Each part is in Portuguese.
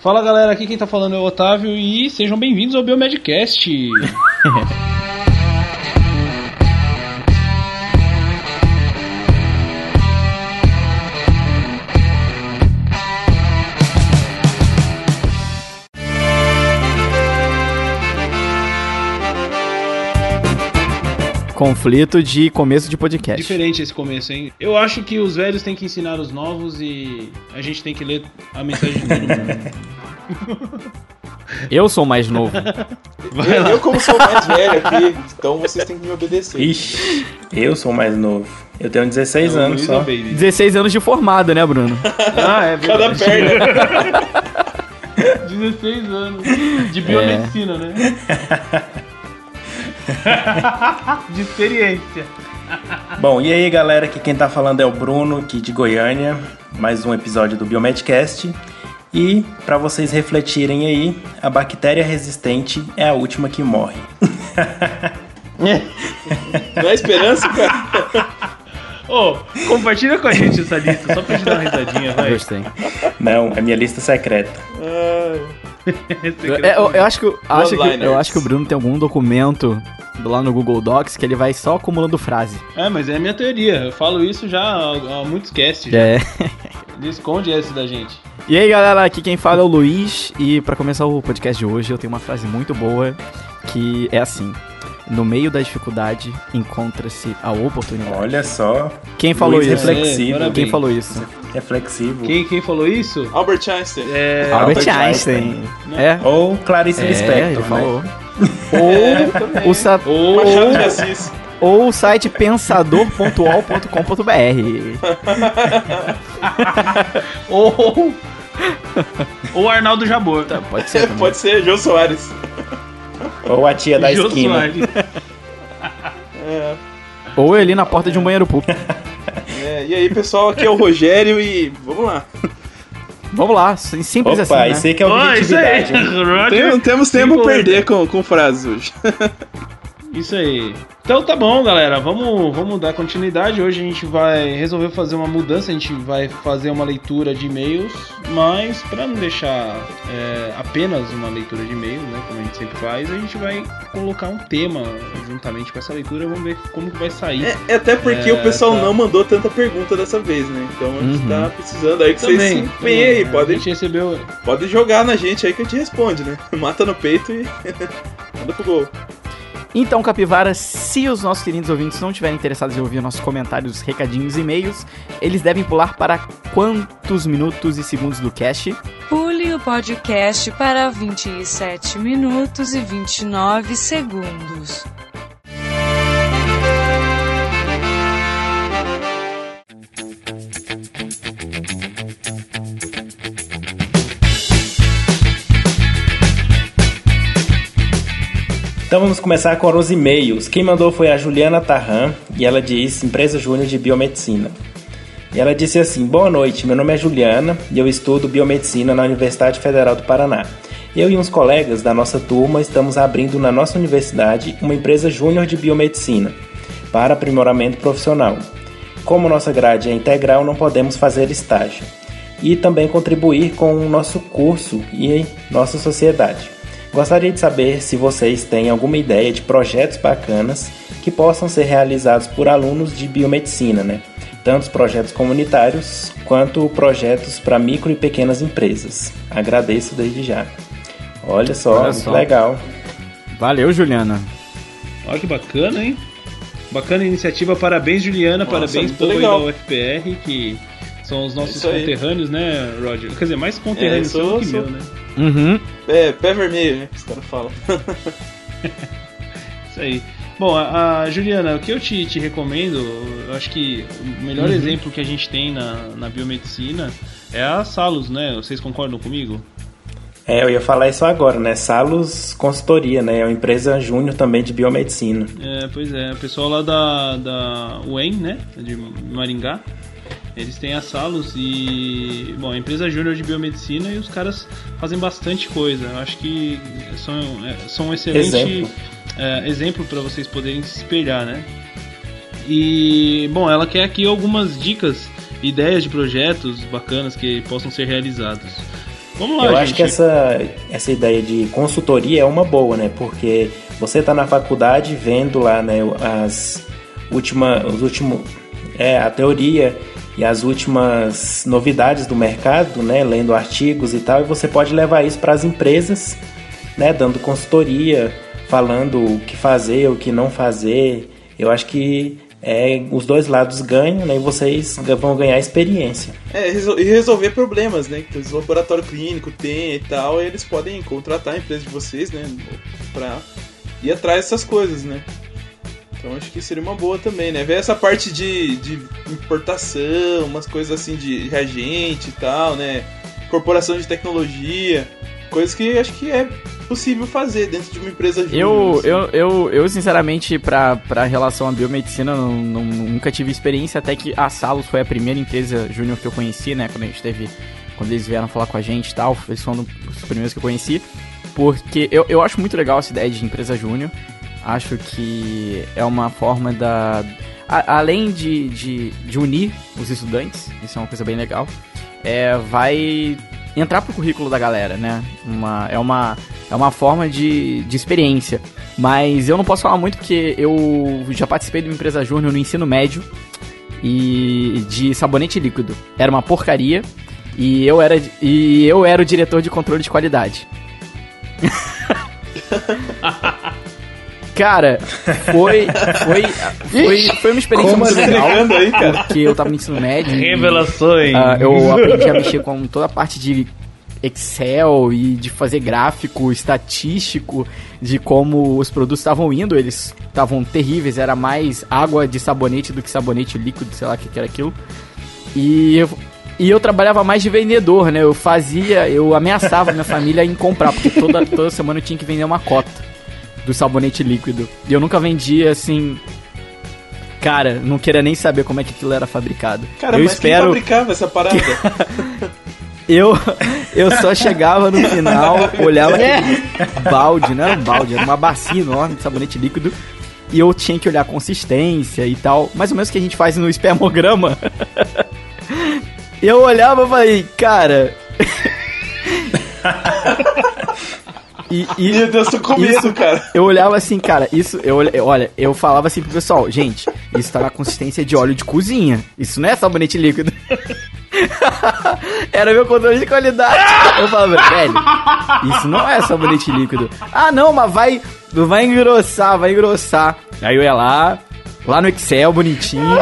Fala galera, aqui quem tá falando é o Otávio e sejam bem-vindos ao Biomedcast. Conflito de começo de podcast. Diferente esse começo, hein? Eu acho que os velhos têm que ensinar os novos e a gente tem que ler a mensagem de todo mundo. Eu sou mais novo. Vai eu, eu, como sou mais velho aqui, então vocês têm que me obedecer. Ixi, eu sou mais novo. Eu tenho 16 é, anos só. Baby. 16 anos de formado, né, Bruno? ah, é verdade. Cada perna. 16 anos. De biomedicina, é. né? de experiência. Bom, e aí galera, aqui quem tá falando é o Bruno, aqui de Goiânia, mais um episódio do Biomedcast. E para vocês refletirem aí, a bactéria resistente é a última que morre. Não é esperança, cara? Ô, oh, compartilha com a gente essa lista, só pra gente dar uma risadinha, vai. Gostei. Não, é minha lista secreta. é, eu, eu, acho que, acho que, eu acho que o Bruno tem algum documento lá no Google Docs que ele vai só acumulando frase. É, mas é a minha teoria. Eu falo isso já há, há muitos casts. É. Ele esconde esse da gente. E aí, galera, aqui quem fala é o Luiz. E para começar o podcast de hoje, eu tenho uma frase muito boa que é assim: No meio da dificuldade encontra-se a oportunidade. Olha só. Quem falou Luiz isso? Reflexivo. É, quem falou isso? Reflexivo. Quem, quem falou isso? Albert Einstein. É... Albert, Einstein. Einstein. É. Ou Clarice é, Lispector, né? falou. Ou é, o sa... ou... Machado de Assis ou o site pensador.ol.com.br. ou ou Arnaldo Jabor. Tá, pode ser. pode ser, João Soares. Ou a tia da Jô esquina. É. Ou ele na porta de um banheiro público. É, e aí, pessoal, aqui é o Rogério e vamos lá. Vamos lá, simples Opa, assim. Né? Isso aí que é objetividade. Oh, Tem, temos tempo a perder com, com frases hoje. Isso aí. Então tá bom, galera. Vamos, vamos dar continuidade. Hoje a gente vai resolver fazer uma mudança. A gente vai fazer uma leitura de e-mails, mas para não deixar é, apenas uma leitura de e-mails, né, como a gente sempre faz, a gente vai colocar um tema juntamente com essa leitura. Vamos ver como que vai sair. É, é até porque é, o pessoal tá... não mandou tanta pergunta dessa vez, né? Então a gente uhum. tá precisando aí que Também. vocês se empenhem aí. Pode, a gente recebeu... pode jogar na gente aí que a gente responde, né? Mata no peito e manda pro gol. Então, Capivara, se os nossos queridos ouvintes não estiverem interessados em ouvir nossos comentários, recadinhos e e-mails, eles devem pular para quantos minutos e segundos do cast? Pule o podcast para 27 minutos e 29 segundos. Então vamos começar com os e-mails. Quem mandou foi a Juliana Tarran e ela disse Empresa Júnior de Biomedicina. E ela disse assim: Boa noite, meu nome é Juliana e eu estudo biomedicina na Universidade Federal do Paraná. Eu e uns colegas da nossa turma estamos abrindo na nossa universidade uma empresa júnior de biomedicina para aprimoramento profissional. Como nossa grade é integral, não podemos fazer estágio e também contribuir com o nosso curso e nossa sociedade. Gostaria de saber se vocês têm alguma ideia de projetos bacanas que possam ser realizados por alunos de biomedicina, né? Tanto projetos comunitários quanto projetos para micro e pequenas empresas. Agradeço desde já. Olha só, Olha só. legal. Valeu, Juliana. Olha que bacana, hein? Bacana iniciativa, parabéns, Juliana, Nossa, parabéns povo legal. da UFPR, que são os nossos conterrâneos, né, Roger? Quer dizer, mais conterrâneos é, sou, que sou... meu, né? Uhum. É, pé vermelho, né? Que os caras falam. Isso aí. Bom, a, a, Juliana, o que eu te, te recomendo, eu acho que o melhor uhum. exemplo que a gente tem na, na biomedicina é a Salus, né? Vocês concordam comigo? É, eu ia falar isso agora, né? Salus Consultoria, né? É uma empresa júnior também de biomedicina. É, pois é. O pessoal lá da, da UEM, né? De Maringá. Eles têm a Salus e, bom, a empresa júnior de biomedicina e os caras fazem bastante coisa. Eu acho que são, é, são um excelente exemplo, é, exemplo para vocês poderem se espelhar, né? E, bom, ela quer aqui algumas dicas, ideias de projetos bacanas que possam ser realizados. Vamos lá, Eu gente. acho que essa, essa ideia de consultoria é uma boa, né? Porque você está na faculdade vendo lá, né, as últimas, os últimos, é, a teoria e as últimas novidades do mercado, né, lendo artigos e tal, e você pode levar isso para as empresas, né, dando consultoria, falando o que fazer, o que não fazer. Eu acho que é, os dois lados ganham, né? E vocês vão ganhar experiência. É, e resolver problemas, né? Que o laboratório clínico tem e tal, e eles podem contratar a empresa de vocês, né? Pra ir atrás dessas coisas, né? Então acho que seria uma boa também, né? Ver essa parte de, de importação, umas coisas assim de reagente e tal, né? Corporação de tecnologia, coisas que acho que é possível fazer dentro de uma empresa júnior. Eu, assim. eu, eu, eu, sinceramente, pra, pra relação à biomedicina, não, não, nunca tive experiência, até que a Salos foi a primeira empresa júnior que eu conheci, né? Quando a gente teve. Quando eles vieram falar com a gente e tal, eles foram os primeiros que eu conheci. Porque eu, eu acho muito legal essa ideia de empresa júnior. Acho que é uma forma da. A, além de, de, de unir os estudantes, isso é uma coisa bem legal. É, vai entrar pro currículo da galera, né? Uma, é, uma, é uma forma de, de experiência. Mas eu não posso falar muito porque eu já participei de uma empresa júnior no ensino médio e de sabonete líquido. Era uma porcaria e eu era, e eu era o diretor de controle de qualidade. Cara, foi, foi, foi, foi uma experiência Como muito legal. Aí, cara? Porque eu tava no ensino médio. Revelações. E, uh, eu aprendi a mexer com toda a parte de Excel e de fazer gráfico estatístico de como os produtos estavam indo. Eles estavam terríveis, era mais água de sabonete do que sabonete líquido, sei lá o que, que era aquilo. E eu, e eu trabalhava mais de vendedor, né? Eu fazia, eu ameaçava minha família em comprar, porque toda, toda semana eu tinha que vender uma cota do sabonete líquido. E eu nunca vendia assim. Cara, não queria nem saber como é que aquilo era fabricado. Cara, eu mas espero... quem fabricava essa parada? eu, eu só chegava no final, olhava aquele balde, não era um balde, era uma bacia enorme de sabonete líquido. E eu tinha que olhar a consistência e tal. Mais ou menos o que a gente faz no espermograma. eu olhava e falei, cara. E, e, Meu Deus, tô com medo, isso, cara. Eu olhava assim, cara, isso, eu, olha, eu falava assim pro pessoal, gente, isso tá na consistência de óleo de cozinha. Isso não é sabonete líquido. Era meu controle de qualidade. Eu falava, velho, isso não é sabonete líquido. Ah, não, mas vai, vai engrossar, vai engrossar. Aí eu ia lá, lá no Excel, bonitinho,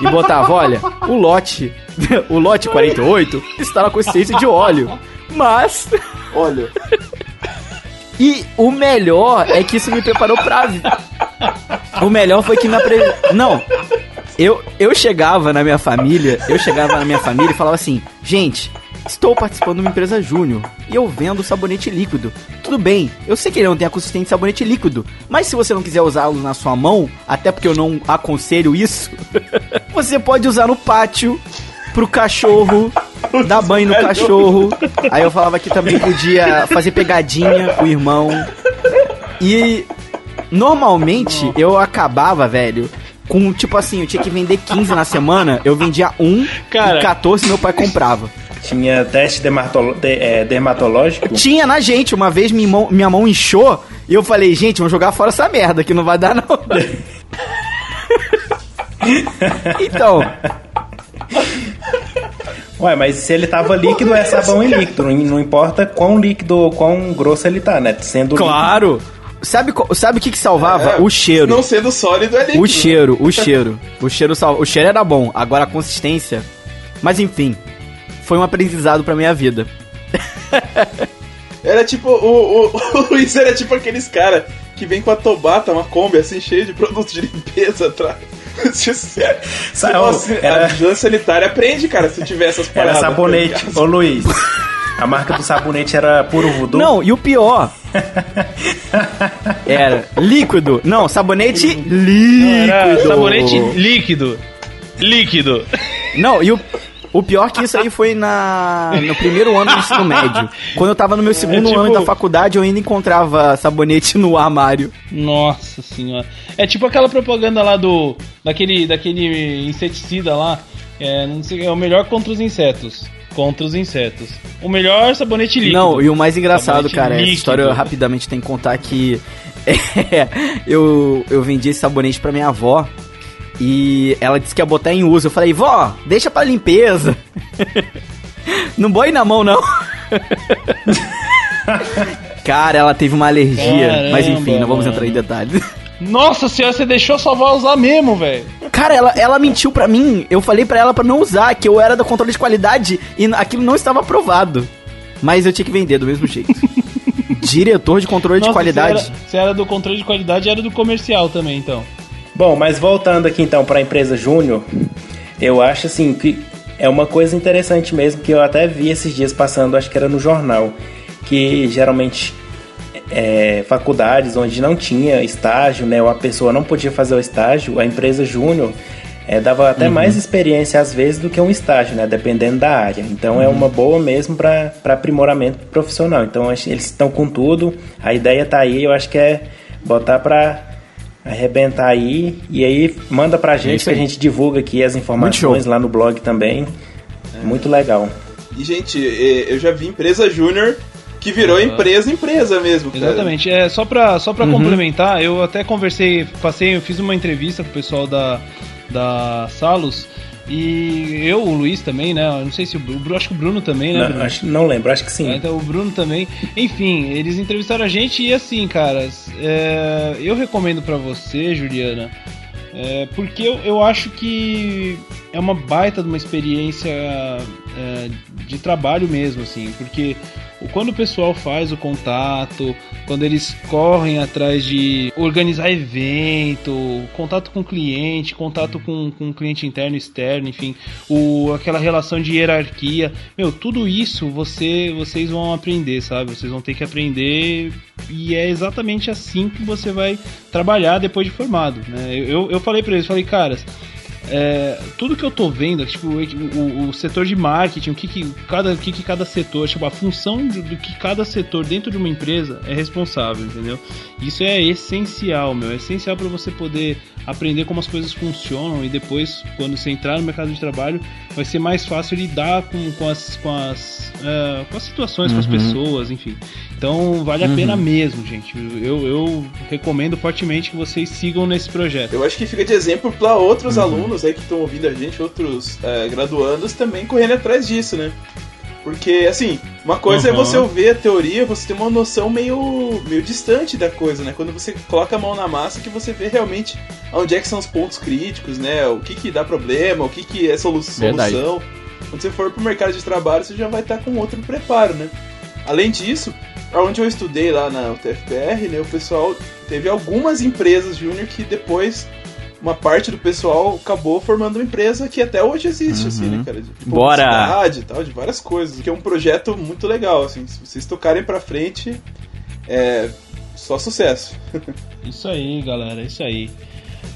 e botava, olha, o lote, o lote 48 está na consistência de óleo. Mas. Olha. E o melhor é que isso me preparou pra vida. O melhor foi que me. Não. Eu, eu chegava na minha família, eu chegava na minha família e falava assim: "Gente, estou participando de uma empresa júnior e eu vendo sabonete líquido. Tudo bem, eu sei que ele não tem a consistência de sabonete líquido, mas se você não quiser usá-lo na sua mão, até porque eu não aconselho isso, você pode usar no pátio pro cachorro dar banho no cachorro. Aí eu falava que também podia fazer pegadinha com o irmão. E normalmente eu acabava, velho, com tipo assim, eu tinha que vender 15 na semana, eu vendia um Cara. e 14 meu pai comprava. Tinha teste dermatolo de, é, dermatológico? Tinha na gente. Uma vez minha mão, minha mão inchou e eu falei, gente, vamos jogar fora essa merda que não vai dar não. então, Ué, mas se ele tava líquido, é sabão em líquido. Não importa quão líquido ou quão grosso ele tá, né? Sendo Claro! Líquido. Sabe, sabe o que, que salvava? É, o cheiro. Não sendo sólido é líquido. O cheiro, o cheiro. O cheiro, sal... o cheiro era bom, agora a consistência. Mas enfim, foi um aprendizado pra minha vida. Era tipo, o, o, o Luiz era tipo aqueles cara que vem com a Tobata, uma Kombi assim, cheia de produtos de limpeza atrás. Sabe, Nossa, era... A vigilância sanitária aprende, cara, se tiver essas paradas. Era sabonete. Ô Luiz, a marca do sabonete era puro voodoo? Não, e o pior. era líquido. Não, sabonete líquido. Era sabonete líquido. Líquido. Não, e o, o pior que isso aí foi na, no primeiro ano do ensino médio. Quando eu tava no meu segundo é tipo... ano da faculdade, eu ainda encontrava sabonete no armário. Nossa senhora. É tipo aquela propaganda lá do. daquele, daquele inseticida lá. É, não sei, é o melhor contra os insetos. contra os insetos. O melhor sabonete líquido. Não, e o mais engraçado, Sabonete cara, essa líquido. história eu rapidamente tem que contar que é, eu, eu vendi esse sabonete pra minha avó e ela disse que ia botar em uso. Eu falei, vó, deixa pra limpeza. não boi na mão, não. Cara, ela teve uma alergia, Caramba, mas enfim, não vamos mano. entrar em detalhes. Nossa senhora, você deixou sua avó usar mesmo, velho. Cara, ela, ela mentiu pra mim. Eu falei pra ela pra não usar, que eu era do controle de qualidade e aquilo não estava aprovado. Mas eu tinha que vender do mesmo jeito. Diretor de controle de Nossa, qualidade. Você era, você era do controle de qualidade e era do comercial também, então. Bom, mas voltando aqui então para a empresa Júnior, eu acho assim que é uma coisa interessante mesmo que eu até vi esses dias passando, acho que era no jornal, que geralmente é, faculdades onde não tinha estágio, né, ou a pessoa não podia fazer o estágio, a empresa Júnior é, dava até mais experiência às vezes do que um estágio, né, dependendo da área. Então é uma boa mesmo para aprimoramento profissional. Então eles estão com tudo, a ideia tá aí, eu acho que é botar para arrebentar aí e aí manda pra gente isso que a gente divulga aqui as informações lá no blog também. Muito legal. E, gente, eu já vi empresa júnior que virou empresa empresa mesmo, cara. Exatamente. É, só pra, só pra complementar, eu até conversei, passei, eu fiz uma entrevista com o pessoal da, da Salos. E eu, o Luiz também, né? Eu não sei se o Bruno, acho que o Bruno também, né? Não, acho, não lembro, acho que sim. É, Então, o Bruno também. Enfim, eles entrevistaram a gente e assim, caras, é, eu recomendo pra você, Juliana, é, porque eu, eu acho que é uma baita de uma experiência é, de trabalho mesmo, assim, porque quando o pessoal faz o contato, quando eles correm atrás de organizar evento, contato com cliente, contato com, com cliente interno e externo, enfim, o, aquela relação de hierarquia, meu, tudo isso você, vocês vão aprender, sabe? Vocês vão ter que aprender e é exatamente assim que você vai trabalhar depois de formado, né? Eu, eu falei pra eles, falei, caras, é, tudo que eu tô vendo, tipo, o, o- setor de marketing, o que, que, cada, o que, que cada setor, tipo, a função do, do que cada setor dentro de uma empresa é responsável, entendeu? Isso é essencial, meu. É essencial para você poder aprender como as coisas funcionam e depois, quando você entrar no mercado de trabalho, vai ser mais fácil lidar com, com, as, com, as, é, com as situações, com as pessoas, enfim. Então, vale a pena mesmo, gente. Eu, eu recomendo fortemente que vocês sigam nesse projeto. Eu acho que fica de exemplo para outros alunos aí que estão ouvindo a gente, outros eh, graduandos também correndo atrás disso, né? Porque, assim, uma coisa é Uhum. você ouvir a teoria, você ter uma noção meio, meio distante da coisa, né? Quando você coloca a mão na massa que você vê realmente onde é que são os pontos críticos, né? O que que dá problema, o que que é solu- Verdade. solução. Quando você for pro mercado de trabalho, você já vai estar com outro preparo, né? Além disso, onde eu estudei lá na UTFPR, né, o pessoal teve algumas empresas júnior que depois uma parte do pessoal acabou formando uma empresa que até hoje existe, assim, né, cara? De Bora! publicidade e tal, de várias coisas. Que é um projeto muito legal, assim. Se vocês tocarem pra frente, é só sucesso. Isso aí, galera, isso aí.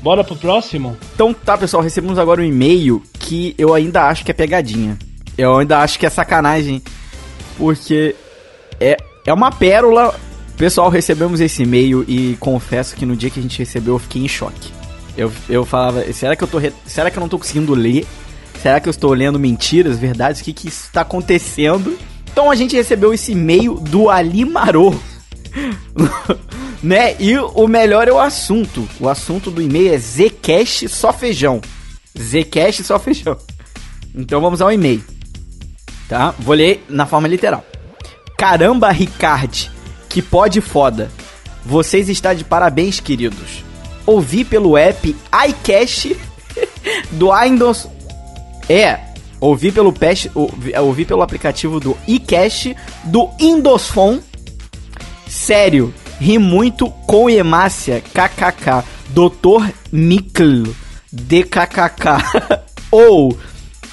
Bora pro próximo? Então tá, pessoal, recebemos agora um e-mail que eu ainda acho que é pegadinha. Eu ainda acho que é sacanagem. Porque é, é uma pérola. Pessoal, recebemos esse e-mail e confesso que no dia que a gente recebeu eu fiquei em choque. Eu, eu falava, será que eu tô re- será que eu não tô conseguindo ler? Será que eu estou lendo mentiras, verdades? O que que está acontecendo? Então a gente recebeu esse e-mail do Ali Marô. né? E o melhor é o assunto. O assunto do e-mail é Zcash só feijão. Zcash só feijão. Então vamos ao e-mail. Tá? Vou ler na forma literal. Caramba, Ricard, que pode foda. Vocês estão de parabéns, queridos. Ouvi pelo app iCash do Windows. É, ouvi pelo patch, ouvi, ouvi pelo aplicativo do iCash do Windows Phone. Sério, ri muito com Emácia, kkk. Dr. Mikl, DKKK. Ou,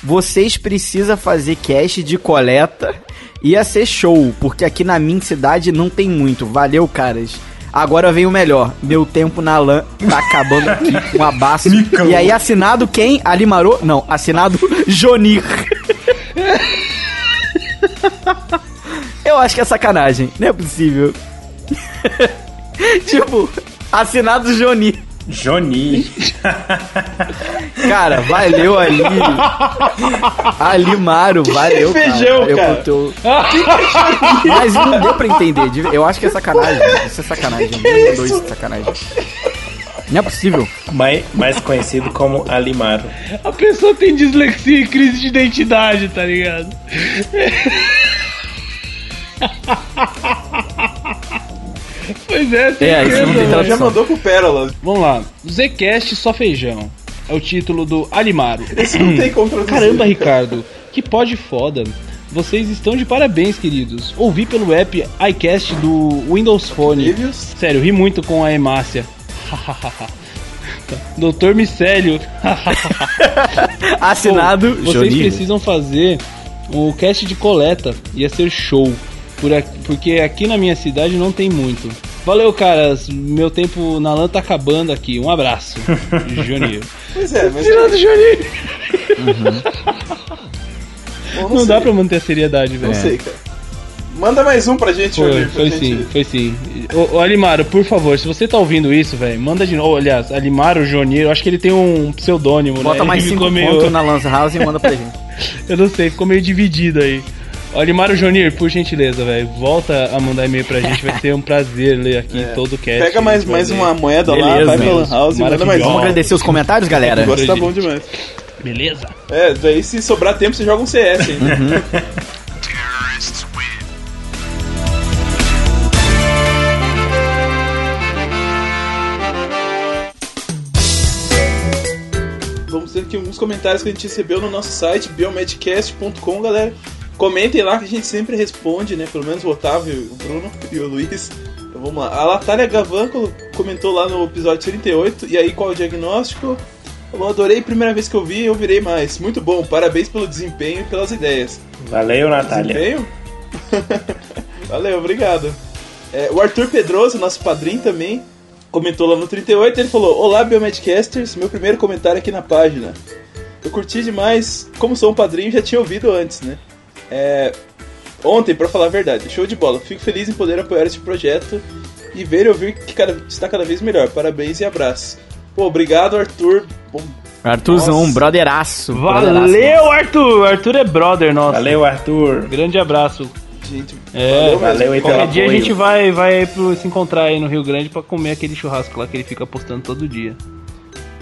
vocês precisam fazer cash de coleta. Ia ser show, porque aqui na minha cidade não tem muito. Valeu, caras. Agora vem o melhor. Meu tempo na LAN tá acabando aqui. Um abraço. E aí, assinado quem? Alimarô? Não, assinado Jonir. Eu acho que é sacanagem. Não é possível. tipo, assinado Joni. Joni. Cara, valeu ali. Alimaro, valeu, cara. feijão, Eu cara? botei- Mas não deu pra entender. de- Eu acho que é sacanagem. Isso é sacanagem. Alguém mandou isso de sacanagem. Não é possível. mais, mais conhecido como Alimaro. A pessoa tem dislexia e crise de identidade, tá ligado? pois é, tem É, isso não tem. Já mandou pro Pérola. Vamos lá. Zcast só feijão. É o título do Alimaro. Esse não tem como traduzir. Caramba, Ricardo, que pod foda. Vocês estão de parabéns, queridos. Ouvi pelo app iCast do Windows Phone. Sério, ri muito com a Emácia. Doutor Micélio. Assinado, Pô, Vocês Joninho. precisam fazer o cast de coleta. Ia ser show. Por aqui- porque aqui na minha cidade não tem muito. Valeu, caras. Meu tempo na lã tá acabando aqui. Um abraço. Juninho. Pois é, mas. Tirando Juninho. Bom, Não, sei. dá pra manter a seriedade, Não velho. sei, cara. Manda mais um pra gente, Foi, foi gente- sim, foi sim. Ô, ô, Alimaro, por favor, se você tá ouvindo isso, velho, manda de novo. Aliás, Alimaro Jonier, eu acho que ele tem um pseudônimo, Bota né? mais Ele 5 ficou meio- pontos na Lança House e manda pra gente. Eu não sei, ficou meio dividido aí. Ó, Alimaro Jonier, por gentileza, velho, volta a mandar e-mail pra gente, vai ser um prazer ler aqui todo o cast. Pega mais, mais ler. uma moeda lá, Beleza, vai pra Lan. House e manda mais. Vamos agradecer os comentários, galera? O negócio tá bom demais. Beleza? É, daí se sobrar tempo você joga um CS, hein? Vamos ter aqui alguns comentários que a gente recebeu no nosso site, biomedcast.com, galera. Comentem lá que a gente sempre responde, né? Pelo menos o Otávio, o Bruno e o Luiz. Então vamos lá. A Latália Gavan colo- comentou lá no episódio 38. E aí, qual o diagnóstico? Eu adorei primeira vez que eu vi, eu virei mais. Muito bom, parabéns pelo desempenho e pelas ideias. Valeu, Natália. Desempenho? Valeu, obrigado. É, o Arthur Pedroso, nosso padrinho também, comentou lá no 38. Ele falou: Olá, Biomedcasters, meu primeiro comentário aqui na página. Eu curti demais, como sou um padrinho, já tinha ouvido antes, né? É, ontem, pra falar a verdade, show de bola. Fico feliz em poder apoiar este projeto e ver e ouvir que cada, está cada vez melhor. Parabéns e abraço. Pô, obrigado, Arthur. Bom, Arthurzão, Nossa. brotheraço. brotheraço. Valeu, Arthur! Arthur é brother nosso. Valeu, Arthur. Grande abraço. gente, É, valeu, valeu aí Qualquer dia a apoio. gente vai, vai pro, se encontrar aí no Rio Grande pra comer aquele churrasco lá que ele fica postando todo dia.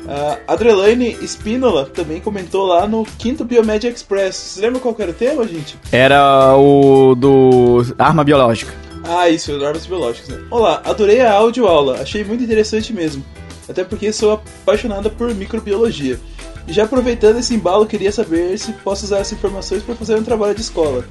A Adrelaine Spínola também comentou lá no quinto Biomed Express. Vocês lembram qual era o tema, gente? Era o do arma biológica. Ah, isso, as armas biológicas, né? Olá, adorei a audioaula, achei muito interessante mesmo. Até porque sou apaixonada por microbiologia. E já aproveitando esse embalo, queria saber se posso usar essas informações para fazer um trabalho de escola.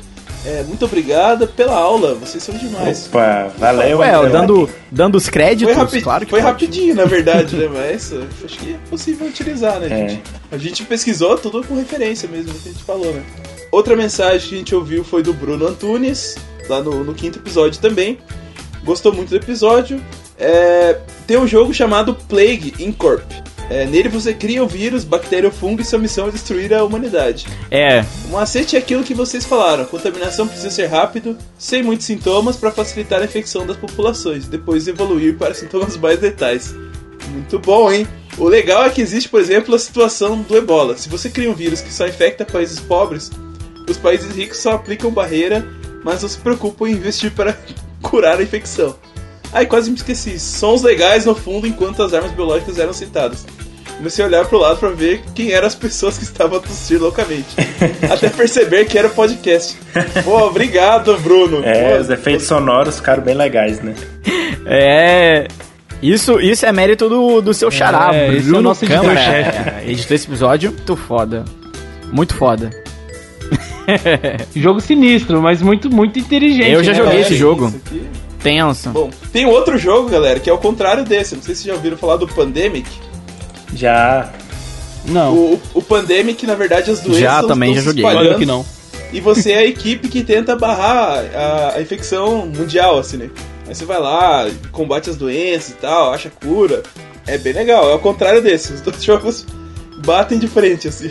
É, muito obrigada pela aula, vocês são demais. Opa, valeu, Ué, André. dando, dando os créditos, Foi, claro que foi pode. rapidinho, na verdade, né? Mas acho que é possível utilizar, né, É. gente? A gente pesquisou tudo com referência mesmo, que a gente falou, né? Outra mensagem que a gente ouviu foi do Bruno Antunes, lá no, no quinto episódio também. Gostou muito do episódio. É, tem um jogo chamado Plague Incorp. É, nele você cria o vírus, bactéria ou fungo e sua missão é destruir a humanidade. É, O macete é aquilo que vocês falaram: a contaminação precisa ser rápido, sem muitos sintomas, para facilitar a infecção das populações, depois evoluir para sintomas mais letais. Muito bom, hein? O legal é que existe, por exemplo, a situação do ebola. Se você cria um vírus que só infecta países pobres, os países ricos só aplicam barreira, mas não se preocupam em investir para curar a infecção. Ai, quase me esqueci. Sons legais no fundo enquanto as armas biológicas eram citadas. Comecei a olhar pro lado pra ver quem eram as pessoas que estavam a tossir loucamente. Até perceber que era o podcast. Pô, obrigado, Bruno. É, Pô, os efeitos sonoros ficaram bem legais, né? é. Isso, isso é mérito do, do seu xará, É, esse é o Bruno nosso Câmara. editor-chefe. É, editou esse episódio, muito foda. Muito foda. Jogo sinistro, mas muito, muito inteligente. Eu já né, joguei cara? esse jogo. Tenso. Bom, tem outro jogo, galera, que é o contrário desse. Não sei se vocês já ouviram falar do Pandemic. Já. Não, O, o Pandemic, na verdade, as doenças Já, também já joguei. olha que não. E você é a equipe que tenta barrar a, a infecção mundial, assim, né? Aí você vai lá, combate as doenças e tal, acha cura. É bem legal, é o contrário desse. Os dois jogos batem de frente, assim.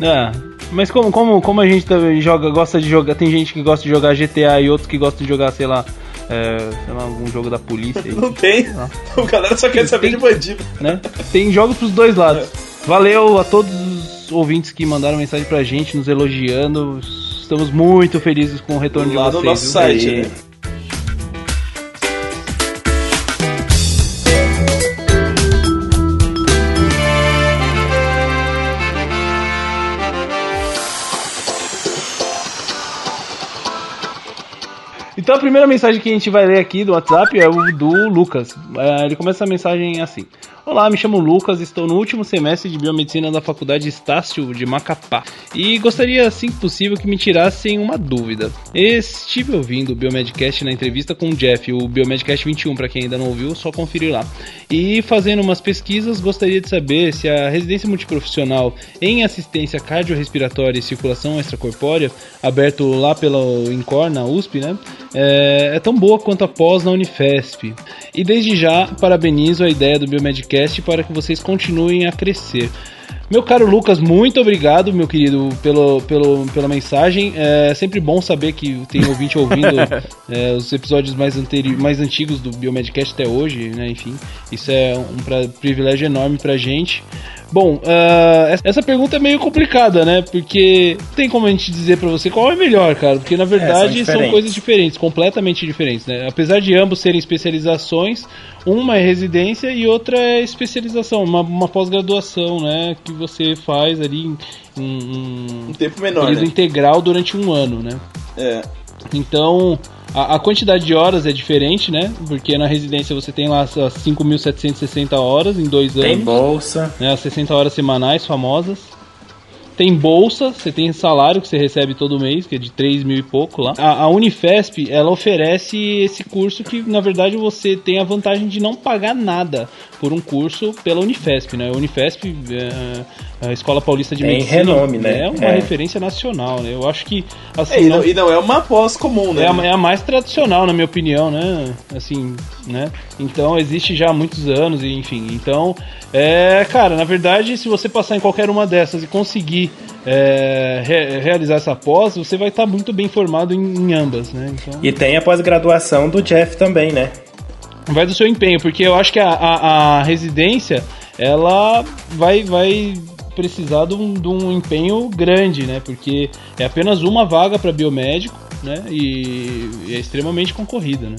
É, mas como, como, como a gente também joga, gosta de jogar, tem gente que gosta de jogar GTA e outros que gostam de jogar, sei lá, é, sei lá, algum jogo da polícia aí. Não tem. Ah. O galera só quer saber Tem- de bandido. né? Tem jogos pros dois lados. Valeu a todos os ouvintes que mandaram mensagem pra gente, nos elogiando. Estamos muito felizes com o retorno Lá de no vocês. nosso viu? site, né? Então a primeira mensagem que a gente vai ler aqui do WhatsApp é o do Lucas. É, ele começa a mensagem assim: Olá, me chamo Lucas, estou no último semestre de biomedicina da Faculdade Estácio de Macapá e gostaria, assim que possível, que me tirassem uma dúvida. Estive ouvindo o Biomedcast na entrevista com o Jeff, o Biomedcast 21, para quem ainda não ouviu, só conferir lá. E fazendo umas pesquisas, gostaria de saber se a residência multiprofissional em assistência cardiorrespiratória e circulação extracorpórea, aberto lá pela Incor, na USP, né? É, é tão boa quanto a pós na Unifesp. E desde já, parabenizo a ideia do Biomedcast para que vocês continuem a crescer. Meu caro Lucas, muito obrigado, meu querido, pelo, pelo, pela mensagem. É sempre bom saber que tem ouvinte ouvindo é, os episódios mais, anteri mais antigos do Biomedcast até hoje, né? Enfim, isso é um privilégio enorme pra gente. Bom, ah, essa- pergunta é meio complicada, né? Porque tem como a gente dizer pra você qual é melhor, cara. Porque na verdade são diferentes. coisas diferentes, completamente diferentes, né? Apesar de ambos serem especializações, uma é residência e outra é especialização, uma, uma pós-graduação, né? Que você faz ali em, em Um tempo menor, período né? integral durante um ano, né? É. Então, a, a quantidade de horas é diferente, né? Porque na residência você tem lá as 5.760 horas em dois Tem anos bolsa. né, as 60 horas semanais famosas. Tem bolsa, você tem salário que você recebe todo mês, que é de 3 mil e pouco lá. A, a Unifesp, ela oferece esse curso que, na verdade, você tem a vantagem de não pagar nada por um curso pela Unifesp, né? A Unifesp, é, a Escola Paulista de Tem Medicina, renome, né? é uma É. referência nacional, né? Eu acho que, assim, É, e, não- não, e não é uma pós comum, né? é a, é a mais tradicional, na minha opinião, né? Assim, né? Então existe já há muitos anos, enfim. Então, é, cara, na verdade, se você passar em qualquer uma dessas e conseguir é, re- realizar essa pós, você vai estar muito bem formado em, em ambas, né? Então, E tem a pós-graduação do Jeff também, né? vai do seu empenho, porque eu acho que a, a- a residência, ela vai, vai precisar de um, de um empenho grande, né? Porque é apenas uma vaga para biomédico, né? E, e é extremamente concorrida, né?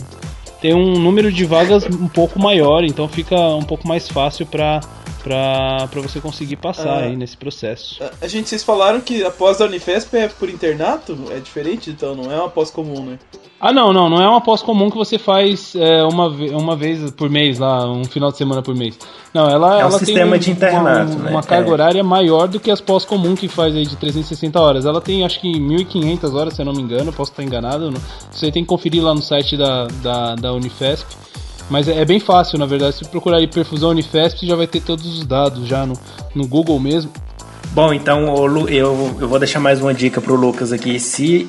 Tem um número de vagas um pouco maior, então fica um pouco mais fácil para para você conseguir passar Ah. aí nesse processo. A- A gente, vocês falaram que a pós da Unifesp é por internato? É diferente, então não é uma pós comum, né? Ah, não, não, não é uma pós comum que você faz é, uma, uma vez por mês, lá, um final de semana por mês. Não, ela, É um ela sistema tem de internato, uma, né? uma carga É. horária maior do que as pós comum que faz aí de 360 horas. Ela tem acho que 1.500 horas, se eu não me engano, posso estar enganado. não- Você tem que conferir lá no site da, da, da Unifesp. Mas é, é bem fácil, na verdade. Se procurar aí perfusão Unifesp, já vai ter todos os dados já no, no Google mesmo. Bom, então eu, eu vou deixar mais uma dica pro Lucas aqui. Se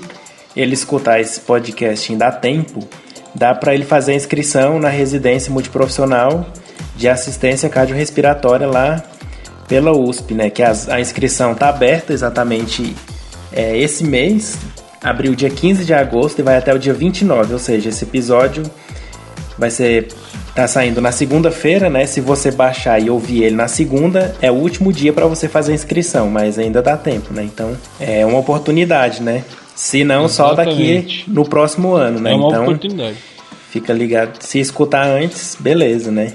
ele escutar esse podcast em dá tempo, dá para ele fazer a inscrição na residência multiprofissional de assistência cardiorrespiratória lá pela USP, né? Que as- a inscrição tá aberta exatamente é, esse mês, abriu dia 15 de agosto e vai até o dia 29, ou seja, esse episódio vai ser tá saindo na segunda-feira, né? Se você baixar e ouvir ele na segunda, é o último dia para você fazer a inscrição, mas ainda dá tempo, né? Então, é uma oportunidade, né? Se não, só daqui Exatamente. no próximo ano, né? é uma então, oportunidade. fica ligado. Se escutar antes, beleza, né?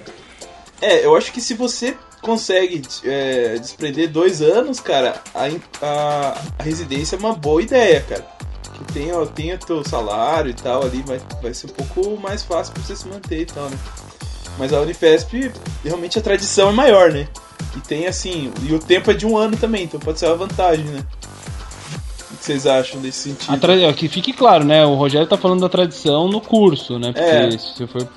É, eu acho que se você consegue é, desprender dois anos, cara, a, a, a residência é uma boa ideia, cara. Que tenha, tenha teu salário e tal ali, vai, vai ser um pouco mais fácil pra você se manter e tal, né? Mas a Unifesp, realmente a tradição é maior, né? E tem assim, e o tempo é de um ano também, então pode ser uma vantagem, né? O que vocês acham desse sentido? tra- Que fique claro, né? O Rogério tá falando da tradição no curso, né? Porque É. se você for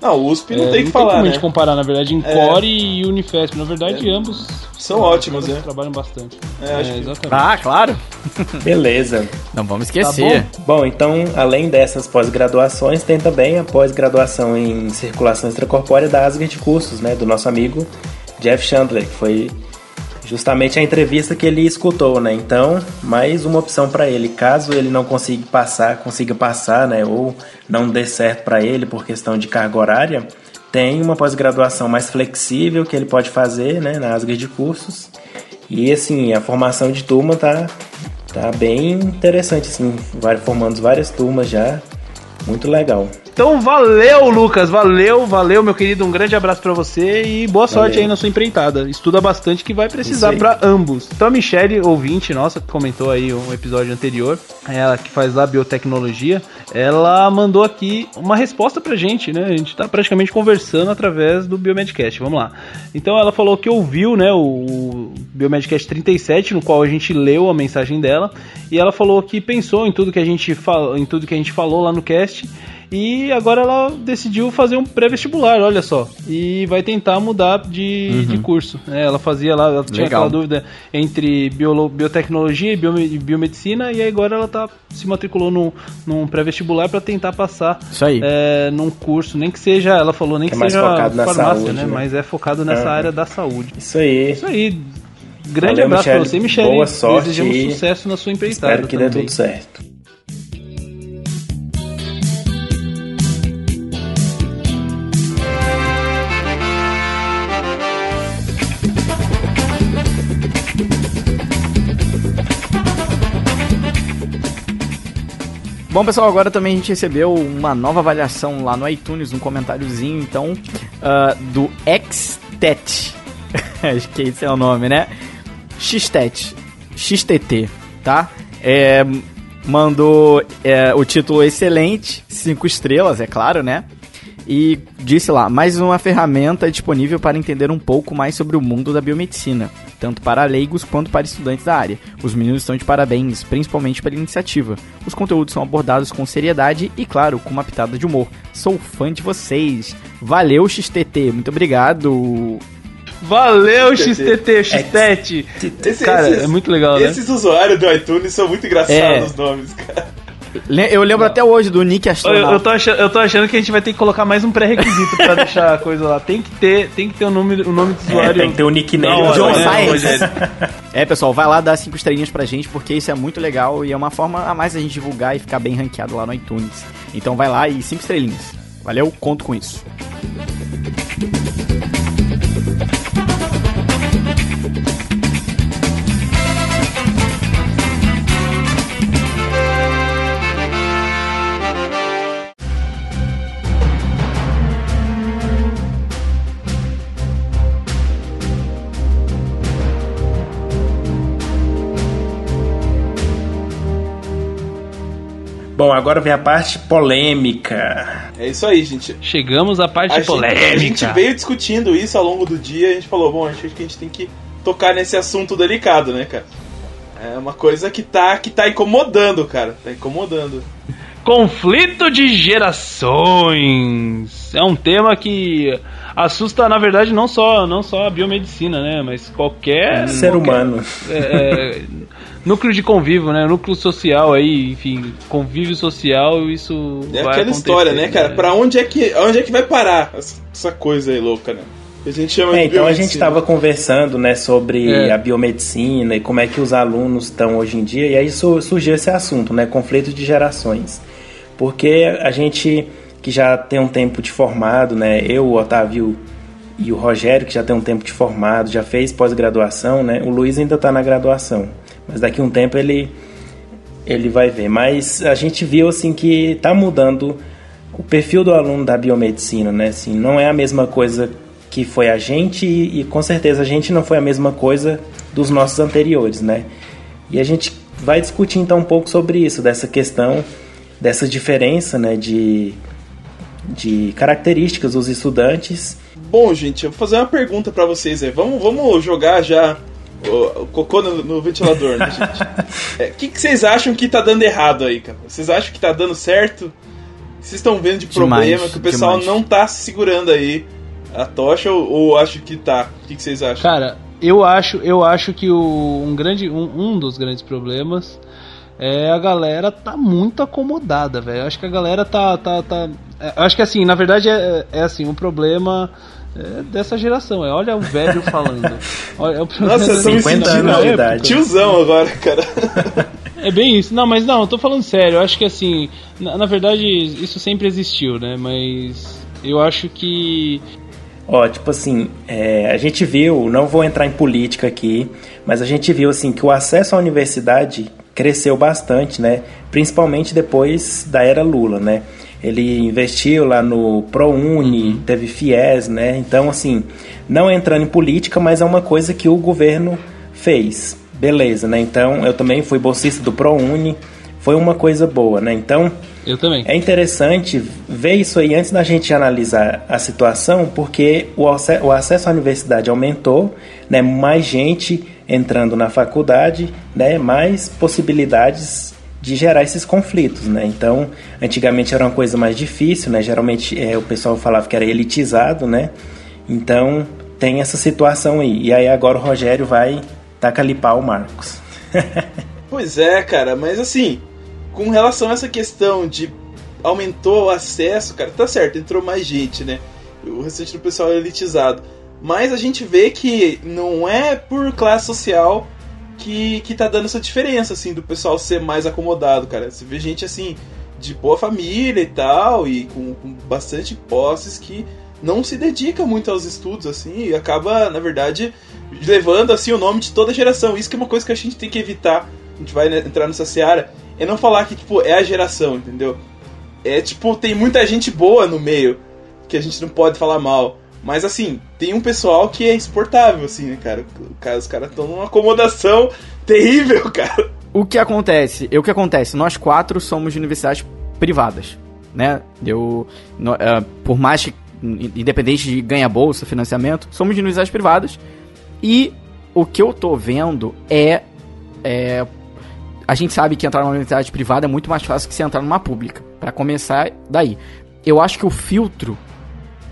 Não, o USP não É, tem o que falar, como a né? gente comparar, na verdade, Encore e Unifesp. Na verdade, É. ambos São ótimos, né? trabalham bastante. É, acho que- exatamente. Ah, claro. Beleza. Não vamos esquecer. Bom, então, além dessas pós-graduações, tem também a pós-graduação em circulação extracorpórea da Asgard Cursos, né? Do nosso amigo Jeff Chandler, que foi justamente a entrevista que ele escutou, né? Então, mais uma opção para ele, caso ele não consiga passar, consiga passar, né, ou não dê certo para ele por questão de carga horária, tem uma pós-graduação mais flexível que ele pode fazer, né, na Asgard de cursos. E assim, a formação de turma tá tá bem interessante assim, formando várias turmas já. Muito legal. Então valeu, Lucas. Valeu, valeu, meu querido. Um grande abraço para você e boa sorte valeu. aí na sua empreitada. Estuda bastante que vai precisar para ambos. Então a Michelle, ouvinte nossa, que comentou aí um episódio anterior, ela que faz lá biotecnologia, ela mandou aqui uma resposta pra gente, né? A gente tá praticamente conversando através do Biomedcast. Vamos lá. Então ela falou que ouviu, né, o Biomedcast 37, no qual a gente leu a mensagem dela, e ela falou que pensou em tudo que a gente falou, em tudo que a gente falou lá no cast e agora ela decidiu fazer um pré-vestibular, olha só. E vai tentar mudar de, uhum. de curso. É, ela fazia lá, ela tinha Legal. aquela dúvida entre biolo, biotecnologia e biomedicina, e agora ela tá, se matriculou no, num pré-vestibular para tentar passar Isso aí. É, num curso, nem que seja, ela falou, nem que, que é seja farmácia, saúde, né? né? Mas é focado nessa uhum. área da saúde. Isso aí. Isso aí. Grande Valeu, abraço Michele. pra você, Michelle. Boa sorte. Desejamos sucesso na sua empreitada. Espero que também. dê tudo certo. Bom, pessoal, agora também a gente recebeu uma nova avaliação lá no iTunes, um comentáriozinho, então, uh, do XTET. Acho que esse é o nome, né? XTET. XTT, tá? É, mandou é, o título excelente, cinco estrelas, é claro, né? E disse lá, mais uma ferramenta disponível para entender um pouco mais sobre o mundo da biomedicina tanto para leigos quanto para estudantes da área. Os meninos estão de parabéns, principalmente pela iniciativa. Os conteúdos são abordados com seriedade e, claro, com uma pitada de humor. Sou fã de vocês. Valeu, XTT. Muito obrigado. Valeu, XTT, XTT. Cara, é muito legal, né? Esses usuários do iTunes são muito engraçados é. os nomes, cara. Eu lembro até hoje do Nick Astronauta. Eu, eu, tô achando, eu tô achando que a gente vai ter que colocar mais um pré-requisito pra deixar a coisa lá. Tem que ter, tem que ter o nome, o nome do é, usuário. É, tem que ter o nickname. Não, John Science. É, pessoal, vai lá dar cinco estrelinhas pra gente, porque isso é muito legal e é uma forma a mais a gente divulgar e ficar bem ranqueado lá no iTunes. Então vai lá e cinco estrelinhas. Valeu, conto com isso. Agora vem a parte polêmica. É isso aí, gente. Chegamos à parte a polêmica. Gente, a gente veio discutindo isso ao longo do dia e a gente falou, bom, acho que a gente tem que tocar nesse assunto delicado, né, cara? É uma coisa que tá, que tá incomodando, cara. Tá incomodando. Conflito de gerações. É um tema que assusta, na verdade, não só, não só a biomedicina, né? Mas qualquer. Ser qualquer, humano. É, é, núcleo de convívio, né? Núcleo social aí, enfim, convívio social, isso. É aquela história, né, cara? Né? Pra onde é, que, onde é que vai parar essa coisa aí louca, né? A gente chama é, então a gente estava conversando, né, sobre é. a biomedicina e como é que os alunos estão hoje em dia, e aí surgiu esse assunto, né, conflito de gerações. Porque a gente que já tem um tempo de formado, né, eu, o Otávio e o Rogério, que já tem um tempo de formado, já fez pós-graduação, né, o Luiz ainda está na graduação. Mas daqui a um tempo ele ele vai ver. Mas a gente viu assim que está mudando o perfil do aluno da biomedicina, né? Assim, não é a mesma coisa que foi a gente e, e, com certeza a gente não foi a mesma coisa dos nossos anteriores, né? E a gente vai discutir então um pouco sobre isso, dessa questão, dessa diferença, né, de, de características dos estudantes. Bom, gente, eu vou fazer uma pergunta para vocês. Vamos, vamos jogar já o, o cocô no, no, ventilador, né, gente? O é, que, que vocês acham que tá dando errado aí, cara? Vocês acham que tá dando certo? Vocês estão vendo de problema demais, que o pessoal demais. não tá segurando aí a tocha ou, ou acho que tá? O que, que vocês acham? Cara, eu acho, eu acho que o, um, grande, um, um dos grandes problemas é a galera tá muito acomodada, velho. Acho que a galera tá. tá, tá é, acho que assim, na verdade é, é assim, o problema é dessa geração. É, olha o velho falando. Olha, é o Nossa, me 50 sentindo anos de idade. tiozão agora, cara. É bem isso. Não, mas não, eu tô falando sério. Eu acho que assim, na, na verdade, isso sempre existiu, né? Mas eu acho que. Ó, tipo assim, é, a gente viu, não vou entrar em política aqui, mas a gente viu assim que o acesso à universidade cresceu bastante, né? Principalmente depois da era Lula, né? Ele investiu lá no ProUni, teve FIES, né? Então, assim, não entrando em política, mas é uma coisa que o governo fez. Beleza, né? Então, eu também fui bolsista do ProUni, foi uma coisa boa, né? Então, Eu também. é interessante ver isso aí antes da gente analisar a situação, porque o, o acesso à universidade aumentou, né? mais gente entrando na faculdade, né? mais possibilidades de gerar esses conflitos. Né? Então, antigamente era uma coisa mais difícil, né? geralmente é, o pessoal falava que era elitizado, né? então tem essa situação aí. E aí agora o Rogério vai tacar-lhe-pau o Marcos. Pois é, cara, mas assim, com relação a essa questão de aumentou o acesso, cara, tá certo, entrou mais gente, né? O restante do pessoal é elitizado. Mas a gente vê que não é por classe social que, que tá dando essa diferença, assim, do pessoal ser mais acomodado, cara. Você vê gente, assim, de boa família e tal, e com, com bastante posses que não se dedica muito aos estudos, assim, e acaba, na verdade, levando, assim, o nome de toda a geração. Isso que é uma coisa que a gente tem que evitar, a gente vai né, entrar nessa seara, é não falar que, tipo, é a geração, entendeu? É, tipo, tem muita gente boa no meio, que a gente não pode falar mal. Mas assim, tem um pessoal que é insuportável, assim, né, cara? Os caras estão numa acomodação terrível, cara. O que acontece? O que acontece? Nós quatro somos de universidades privadas, né? Eu, no- eh, por mais que, in- independente de ganhar bolsa, financiamento, somos de universidades privadas. E o que eu tô vendo é, é a gente sabe que entrar numa universidade privada é muito mais fácil que você entrar numa pública. Pra começar daí. Eu acho que o filtro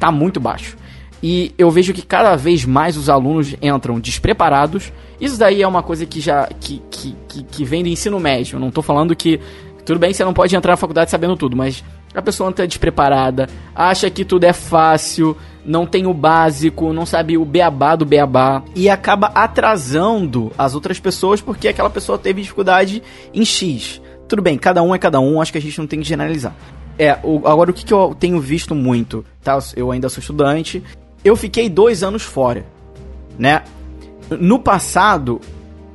tá muito baixo. E eu vejo que cada vez mais os alunos entram despreparados. Isso daí é uma coisa que já que, que, que, que vem do ensino médio. Eu não tô falando que tudo bem, você não pode entrar na faculdade sabendo tudo, mas a pessoa entra despreparada, acha que tudo é fácil, não tem o básico, não sabe o beabá do beabá e acaba atrasando as outras pessoas porque aquela pessoa teve dificuldade em X. Tudo bem, cada um é cada um, acho que a gente não tem que generalizar. É, o- agora o que, que eu tenho visto muito, tá? Eu ainda sou estudante. Eu fiquei dois anos fora, né? No passado,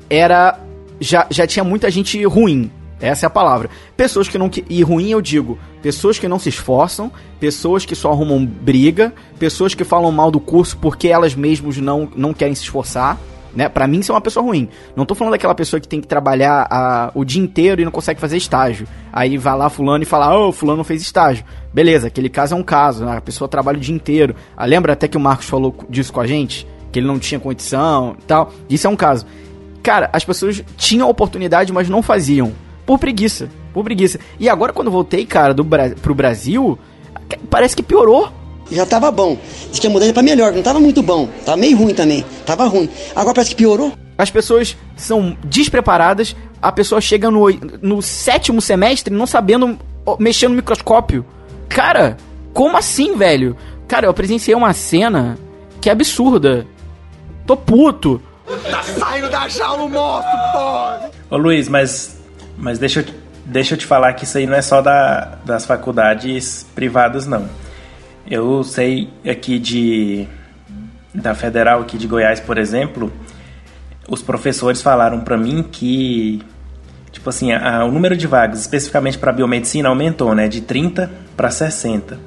era. Já, já tinha muita gente ruim. Essa é a palavra. Pessoas que não. E ruim eu digo. Pessoas que não se esforçam, pessoas que só arrumam briga, pessoas que falam mal do curso porque elas mesmas não, não querem se esforçar. Né? Pra mim, isso é uma pessoa ruim. Não tô falando daquela pessoa que tem que trabalhar a- o dia inteiro e não consegue fazer estágio. Aí vai lá fulano e fala, ô, fulano não fez estágio. Beleza, aquele caso é um caso, né? A pessoa trabalha o dia inteiro. Ah, lembra até que o Marcos falou disso com a gente? Que ele não tinha condição e tal. Isso é um caso. Cara, as pessoas tinham oportunidade, mas não faziam. Por preguiça. Por preguiça. E agora, quando voltei, cara, do Bra pro Brasil, parece que piorou. Já tava bom. Diz que a mudança é pra melhor, não tava muito bom. Tava meio ruim também. Tava ruim. Agora parece que piorou. As pessoas são despreparadas, a pessoa chega no, no sétimo semestre não sabendo ó, mexer no microscópio. Cara, como assim, velho? Cara, eu presenciei uma cena que é absurda. Tô puto. Ô Luiz, mas, mas deixa, eu, deixa eu te falar que isso aí não é só da, das faculdades privadas, não. Eu sei aqui de da Federal aqui de Goiás, por exemplo, os professores falaram pra mim que tipo assim, a- o número de vagas especificamente para biomedicina aumentou, né, de 30 para 60.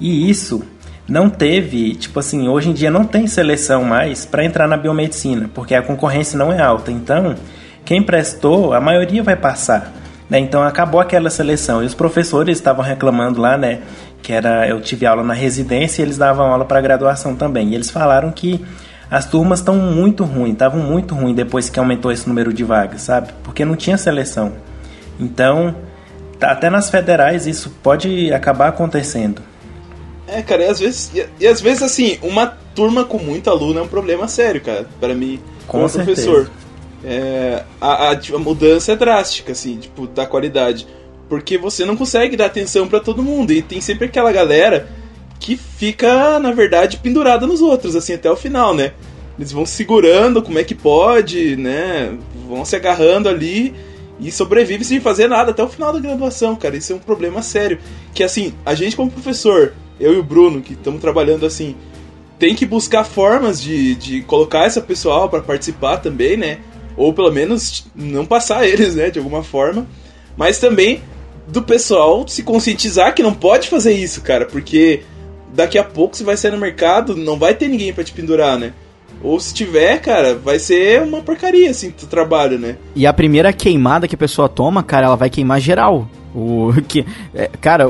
E isso não teve, tipo assim, hoje em dia não tem seleção mais para entrar na biomedicina, porque a concorrência não é alta. Então, quem prestou, a maioria vai passar. Né? Então acabou aquela seleção. E os professores estavam reclamando lá, né? Que era. Eu tive aula na residência e eles davam aula para graduação também. E eles falaram que as turmas estão muito ruins, estavam muito ruins depois que aumentou esse número de vagas, sabe? Porque não tinha seleção. Então, tá- até nas federais isso pode acabar acontecendo. É, cara, e às vezes. E, e às vezes, assim, uma turma com muito aluno é um problema sério, cara, para mim, Com como certeza. professor. É, a, a- a mudança é drástica, assim, tipo, da qualidade. Porque você não consegue dar atenção para todo mundo. E tem sempre aquela galera que fica, na verdade, pendurada nos outros, assim, até o final, né? Eles vão segurando como é que pode, né? Vão se agarrando ali e sobrevive sem fazer nada até o final da graduação, cara. Isso é um problema sério. Que assim, a gente como professor, eu e o Bruno, que estamos trabalhando assim, tem que buscar formas de, de colocar essa pessoal para participar também, né? Ou pelo menos não passar eles, né, de alguma forma. Mas também do pessoal se conscientizar que não pode fazer isso, cara, porque daqui a pouco você vai sair no mercado, não vai ter ninguém para te pendurar, né? Ou se tiver, cara, vai ser uma porcaria, assim, do trabalho, né? E a primeira queimada que a pessoa toma, cara, ela vai queimar geral. O que, é, cara,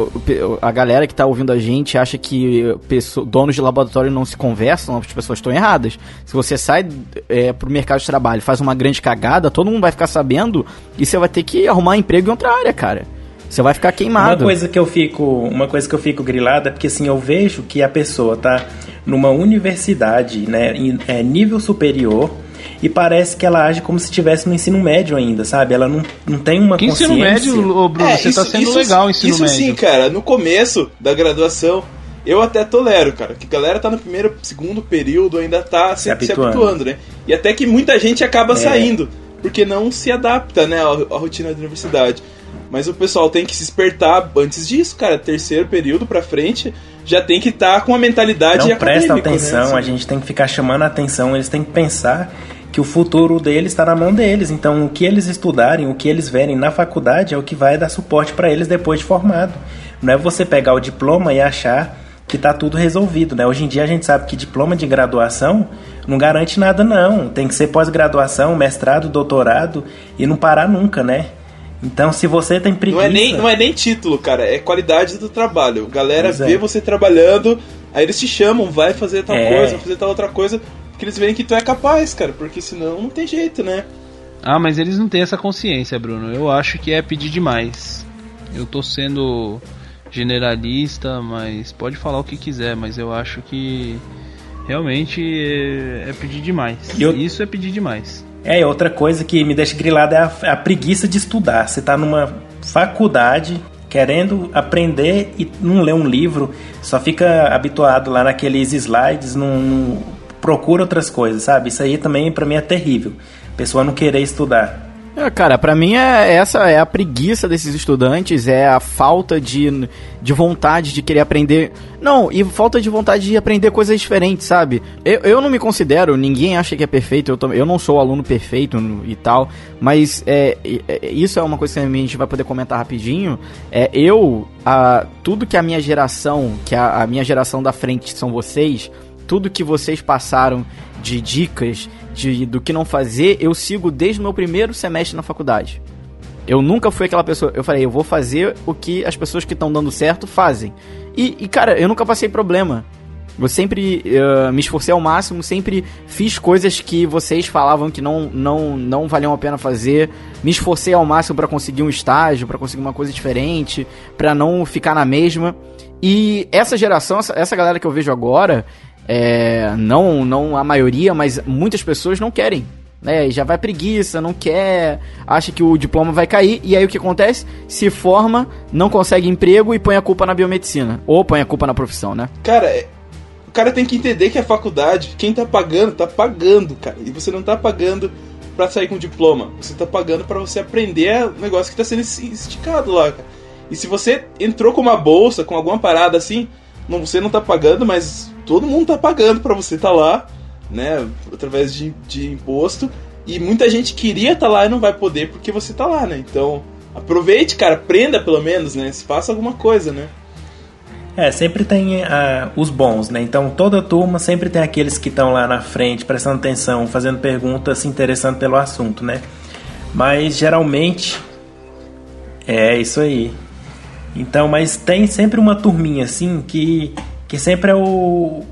a galera que tá ouvindo a gente acha que pessoa, donos de laboratório não se conversam, as pessoas estão erradas. Se você sai é, pro mercado de trabalho faz uma grande cagada, todo mundo vai ficar sabendo e você vai ter que arrumar emprego em outra área, cara. Você vai ficar queimado. Uma coisa que eu fico, uma coisa que eu fico grilada é porque assim eu vejo que a pessoa tá numa universidade, né, em é, nível superior, e parece que ela age como se estivesse no ensino médio ainda, sabe? Ela não, não tem uma que consciência... ensino médio, ô Bruno? É, você tá isso, tá sendo isso, legal o ensino isso médio. Isso sim, cara. No começo da graduação, eu até tolero, cara. Que a galera tá no primeiro, segundo período, ainda tá se, se, habituando. se habituando, né? E até que muita gente acaba é. saindo, porque não se adapta, né, à, à rotina da universidade. Mas o pessoal tem que se despertar antes disso, cara. Terceiro período pra frente, já tem que estar tá com a mentalidade Não presta né? atenção, né? a gente tem que ficar chamando a atenção, eles têm que pensar que o futuro deles está na mão deles. Então, o que eles estudarem, o que eles verem na faculdade é o que vai dar suporte para eles depois de formado. Não é você pegar o diploma e achar que está tudo resolvido, né? Hoje em dia a gente sabe que diploma de graduação não garante nada não. Tem que ser pós-graduação, mestrado, doutorado e não parar nunca, né? Então, se você tem preguiça... Não é nem, não é nem título, cara, é qualidade do trabalho. Galera pois vê é. você trabalhando, aí eles te chamam, vai fazer tal é. coisa, vai fazer tal outra coisa, porque eles veem que tu é capaz, cara, porque senão não tem jeito, né? Ah, mas eles não têm essa consciência, Bruno. Eu acho que é pedir demais. Eu tô sendo generalista, mas pode falar o que quiser, mas eu acho que realmente é, é pedir demais. Eu... Isso é pedir demais. É, outra coisa que me deixa grilado é a, a preguiça de estudar. Você está numa faculdade querendo aprender e não lê um livro, só fica habituado lá naqueles slides, não, não procura outras coisas, sabe? Isso aí também para mim é terrível. Pessoa não querer estudar. É, cara, para mim é essa é a preguiça desses estudantes, é a falta de, de vontade de querer aprender. Não, e falta de vontade de aprender coisas diferentes, sabe? Eu, eu não me considero, ninguém acha que é perfeito, eu, eu não sou aluno perfeito e tal, mas é, é, isso é uma coisa que a gente vai poder comentar rapidinho. É, eu, a, tudo que a minha geração, que a, a minha geração da frente são vocês, tudo que vocês passaram de dicas de, do que não fazer, eu sigo desde o meu primeiro semestre na faculdade. Eu nunca fui aquela pessoa. Eu falei, eu vou fazer o que as pessoas que estão dando certo fazem. E, e, cara, eu nunca passei problema. Eu sempre uh, me esforcei ao máximo, sempre fiz coisas que vocês falavam que não, não, não valiam a pena fazer. Me esforcei ao máximo para conseguir um estágio, para conseguir uma coisa diferente, para não ficar na mesma. E essa geração, essa, essa galera que eu vejo agora, é, não, não a maioria, mas muitas pessoas não querem. Né, já vai preguiça, não quer, acha que o diploma vai cair, e aí o que acontece? Se forma, não consegue emprego e põe a culpa na biomedicina. Ou põe a culpa na profissão, né? Cara, é, o cara tem que entender que a faculdade, quem tá pagando, tá pagando, cara. E você não tá pagando para sair com diploma. Você tá pagando para você aprender o negócio que tá sendo esticado lá, cara. E se você entrou com uma bolsa, com alguma parada assim, não, você não tá pagando, mas todo mundo tá pagando para você estar tá lá, né? Através de, de imposto. E muita gente queria estar tá lá e não vai poder porque você tá lá, né? Então, aproveite, cara, aprenda pelo menos, né? Se faça alguma coisa, né? É, sempre tem uh, os bons, né? Então toda turma sempre tem aqueles que estão lá na frente, prestando atenção, fazendo perguntas, se interessando pelo assunto, né? Mas geralmente é isso aí. Então, mas tem sempre uma turminha assim que que sempre é o,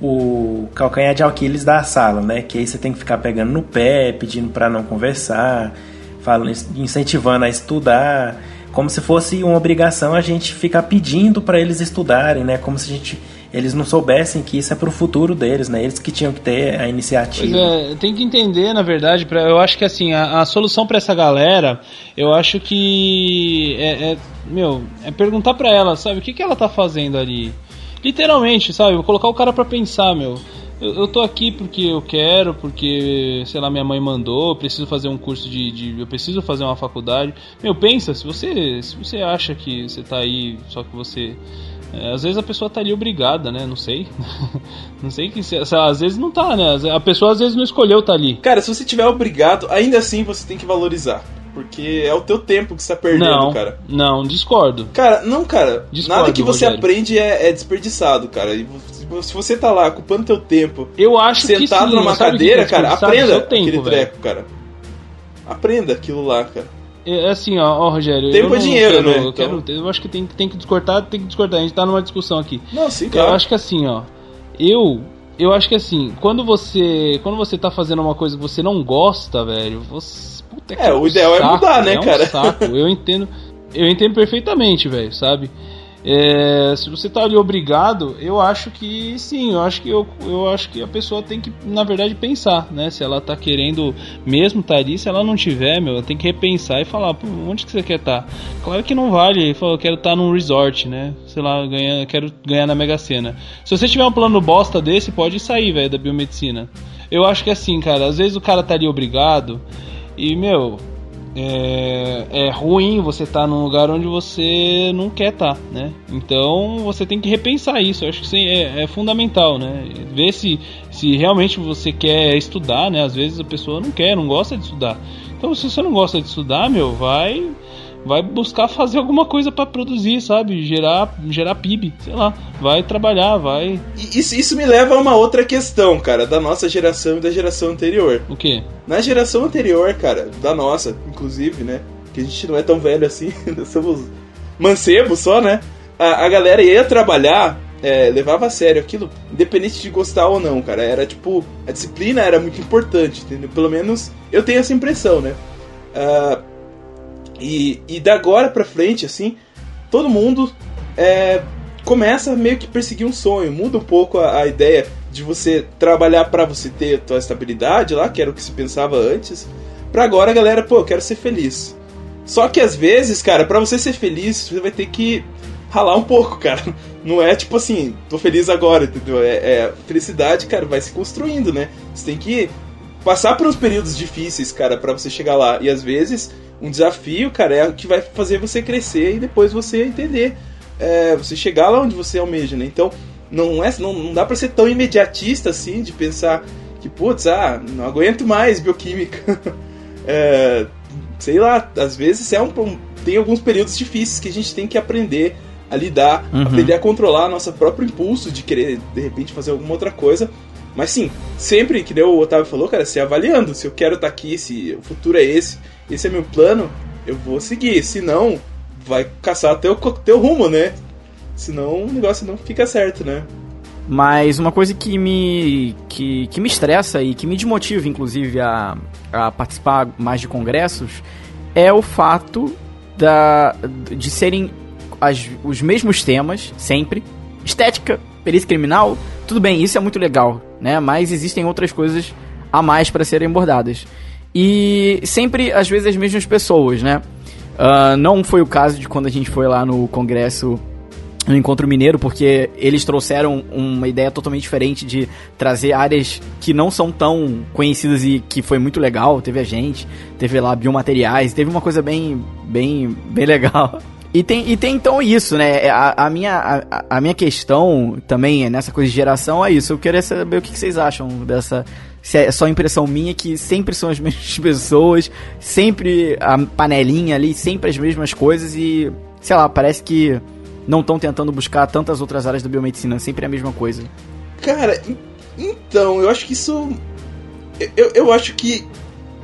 o calcanhar de Aquiles da sala, né? Que aí você tem que ficar pegando no pé, pedindo para não conversar, falando, incentivando a estudar, como se fosse uma obrigação a gente ficar pedindo para eles estudarem, né? Como se a gente eles não soubessem que isso é para o futuro deles, né? Eles que tinham que ter a iniciativa. Pois é, tem que entender, na verdade, pra, eu acho que assim, a, a solução para essa galera, eu acho que é, é meu, é perguntar para ela, sabe, o que, que ela tá fazendo ali? literalmente, sabe? Vou colocar o cara pra pensar, meu. Eu, eu tô aqui porque eu quero, porque, sei lá, minha mãe mandou, eu preciso fazer um curso de, de, Eu preciso fazer uma faculdade. Meu, pensa, se você, se você acha que você tá aí, só que você. É, às vezes a pessoa tá ali obrigada, né? Não sei. não sei que. Se, às vezes não tá, né? A pessoa às vezes não escolheu tá ali. Cara, se você tiver obrigado, ainda assim você tem que valorizar. Porque é o teu tempo que você tá perdendo, não, cara. Não, discordo. Cara, não, cara. Discordo, nada que você Rogério. aprende é, é desperdiçado, cara. E se você tá lá ocupando teu tempo, Eu acho que sentado sim, numa que cadeira, que é cara, aprenda tempo, aquele velho. treco, cara. Aprenda aquilo lá, cara. É assim, ó, ó, Rogério. Tempo eu é dinheiro, quero, né? Eu, quero- Então- eu acho que tem, tem que discordar, tem que discordar. A gente tá numa discussão aqui. Não, sim, Eu claro. acho que assim, ó. Eu. Eu acho que assim, quando você. Quando você tá fazendo uma coisa que você não gosta, velho, você. Puta que É, o um ideal é saco, mudar, né, um cara? saco. Eu entendo. Eu entendo perfeitamente, velho, sabe? É, se você tá ali obrigado, eu acho que sim, eu acho que eu, eu acho que a pessoa tem que, na verdade, pensar, né? Se ela tá querendo mesmo tá ali, se ela não tiver, meu, ela tem que repensar e falar, Pô, onde que você quer estar? Claro que não vale, eu quero estar num resort, né? Sei lá, ganhar, quero ganhar na Mega Sena. Se você tiver um plano bosta desse, pode sair, velho, da biomedicina. Eu acho que assim, cara, às vezes o cara tá ali obrigado e, meu, é, é ruim você estar num lugar onde você não quer estar, né? Então você tem que repensar isso. Eu acho que é, é fundamental, né? Ver se, se realmente você quer estudar, né? Às vezes a pessoa não quer, não gosta de estudar. Então se você não gosta de estudar, meu, vai vai buscar fazer alguma coisa pra produzir, sabe? Gerar gerar PIB, sei lá. Vai trabalhar, vai. Isso, isso me leva a uma outra questão, cara, da nossa geração e da geração anterior. O quê? Na geração anterior, cara, da nossa, inclusive, né? Que a gente não é tão velho assim, nós somos mancebos só, né? A, a galera ia trabalhar, é, levava a sério aquilo, independente de gostar ou não, cara. Era tipo, a disciplina era muito importante, entendeu? Pelo menos eu tenho essa impressão, né? Ah, e, e da agora pra frente, assim, todo mundo é, começa meio que perseguir um sonho, muda um pouco a, a ideia de você trabalhar pra você ter a tua estabilidade lá, que era o que se pensava antes, pra agora galera, pô, eu quero ser feliz. Só que às vezes, cara, pra você ser feliz, você vai ter que ralar um pouco, cara. Não é tipo assim, tô feliz agora, entendeu? É, é felicidade, cara, vai se construindo, né? Você tem que passar por uns períodos difíceis, cara, pra você chegar lá. E às vezes, um desafio, cara, é o que vai fazer você crescer e depois você entender. É, você chegar lá onde você almeja, né? Então, não, é, não, não dá pra ser tão imediatista assim, de pensar que, putz, ah, não aguento mais bioquímica. É, sei lá, às vezes é um, um- tem alguns períodos difíceis que a gente tem que aprender a lidar, Uhum. aprender a controlar nosso próprio impulso de querer, de repente, fazer alguma outra coisa. Mas sim, sempre, que nem o Otávio falou, cara, se avaliando. Se eu quero estar aqui, se o futuro é esse, esse é meu plano, eu vou seguir. Se não, vai caçar teu, teu rumo, né? Senão o negócio não fica certo, né? Mas uma coisa que me, que, que me estressa e que me desmotiva, inclusive, a, a participar mais de congressos é o fato da, de serem as- os mesmos temas, sempre. Estética, perícia criminal, tudo bem, isso é muito legal, né? Mas existem outras coisas a mais para serem abordadas. E sempre, às vezes, as mesmas pessoas, né? Ah, não foi o caso de quando a gente foi lá no congresso no Encontro Mineiro, porque eles trouxeram uma ideia totalmente diferente de trazer áreas que não são tão conhecidas e que foi muito legal. Teve a gente, teve lá biomateriais, teve uma coisa bem, bem, bem legal. E tem, e tem então isso, né? A, a minha, a, a minha questão também nessa coisa de geração é isso. Eu queria saber o que que vocês acham dessa. Se é só impressão minha que sempre são as mesmas pessoas, sempre a panelinha ali, sempre as mesmas coisas e, sei lá, parece que não estão tentando buscar tantas outras áreas da biomedicina, sempre a mesma coisa. Cara, en- então, eu acho que isso. Eu, eu acho que,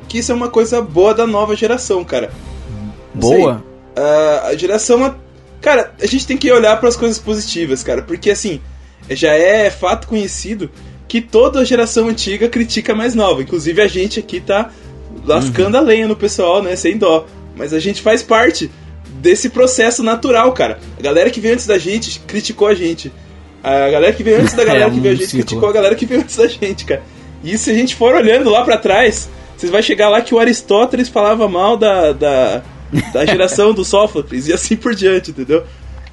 que isso é uma coisa boa da nova geração, cara. Boa? A geração. a- Cara, a gente tem que olhar para as coisas positivas, cara, porque assim, já é fato conhecido que toda a geração antiga critica a mais nova. Inclusive a gente aqui tá lascando a lenha no pessoal, né, sem dó. Mas a gente faz parte desse processo natural, cara. A galera que veio antes da gente criticou a gente. A galera que veio antes da galera É, que veio a gente ciclo. criticou a galera que veio antes da gente, cara. E se a gente for olhando lá pra trás, vocês vai chegar lá que o Aristóteles falava mal da, da, da geração do Sófocles e assim por diante, entendeu?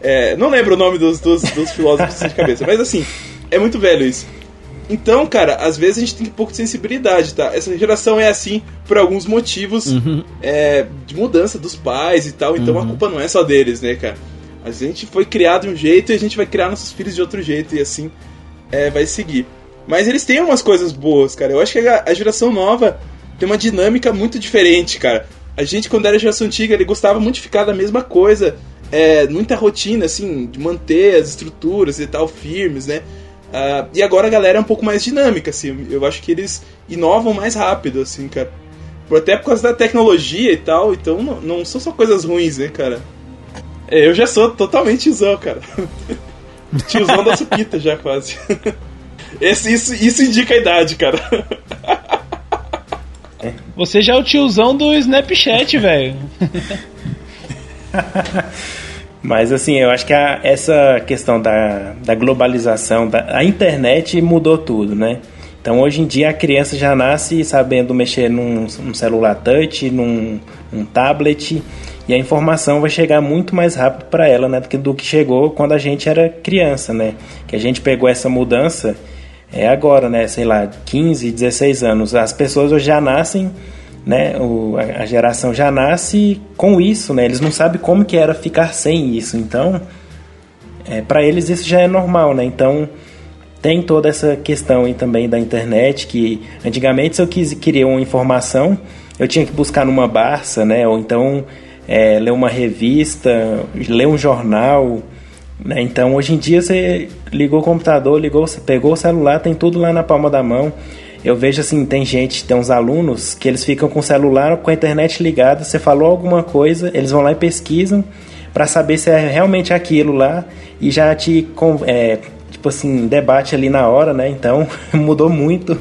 É, não lembro o nome dos, dos, dos filósofos de cabeça, mas assim, é muito velho isso. Então, cara, às vezes a gente tem um pouco de sensibilidade, tá? Essa geração é assim por alguns motivos Uhum. é, de mudança dos pais e tal, então a culpa não é só deles, né, cara? A gente foi criado de um jeito e a gente vai criar nossos filhos de outro jeito e assim é, vai seguir. Mas eles têm umas coisas boas, cara. Eu acho que a, a geração nova tem uma dinâmica muito diferente, cara. A gente, quando era geração antiga, ele gostava muito de ficar da mesma coisa, é, muita rotina, assim, de manter as estruturas e tal firmes, né? Ah, e agora a galera é um pouco mais dinâmica, assim. Eu acho que eles inovam mais rápido, assim, cara. Até por causa da tecnologia e tal, então não, não são só coisas ruins, né, cara? É, eu já sou totalmente tiozão, cara. tiozão da supita já, quase. Esse, isso, isso indica a idade, cara. Você já é o tiozão do Snapchat, velho. Mas assim, eu acho que a- essa questão da, da globalização, da, a internet mudou tudo, né? Então hoje em dia a criança já nasce sabendo mexer num, num celular touch, num, tablet, e a informação vai chegar muito mais rápido para ela, né? Do que, do que chegou quando a gente era criança, né? Que a gente pegou essa mudança é agora, né? Sei lá, 15, 16 anos. As pessoas já nascem né? O, a, a geração já nasce com isso, né? Eles não sabem como que era ficar sem isso. Então, é, para eles isso já é normal, né? Então, tem toda essa questão aí também da internet que antigamente se eu quis, queria uma informação, eu tinha que buscar numa Barça, né? Ou então é, ler uma revista, ler um jornal, né? Então, hoje em dia você ligou o computador, ligou, pegou o celular, tem tudo lá na palma da mão. Eu vejo assim, tem gente, tem uns alunos que eles ficam com o celular, com a internet ligada, você falou alguma coisa, eles vão lá e pesquisam para saber se é realmente aquilo lá e já te é, tipo assim, debate ali na hora, né? Então, mudou muito